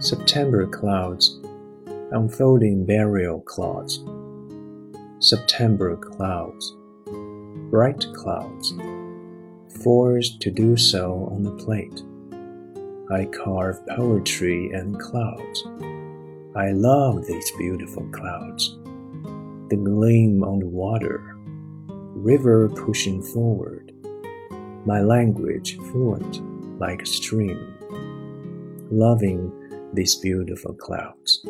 September clouds, unfolding burial clouds. September clouds, bright clouds, forced to do so on the plate. I carve poetry and clouds. I love these beautiful clouds. The gleam on the water, river pushing forward, my language fluent like a stream, loving these beautiful clouds.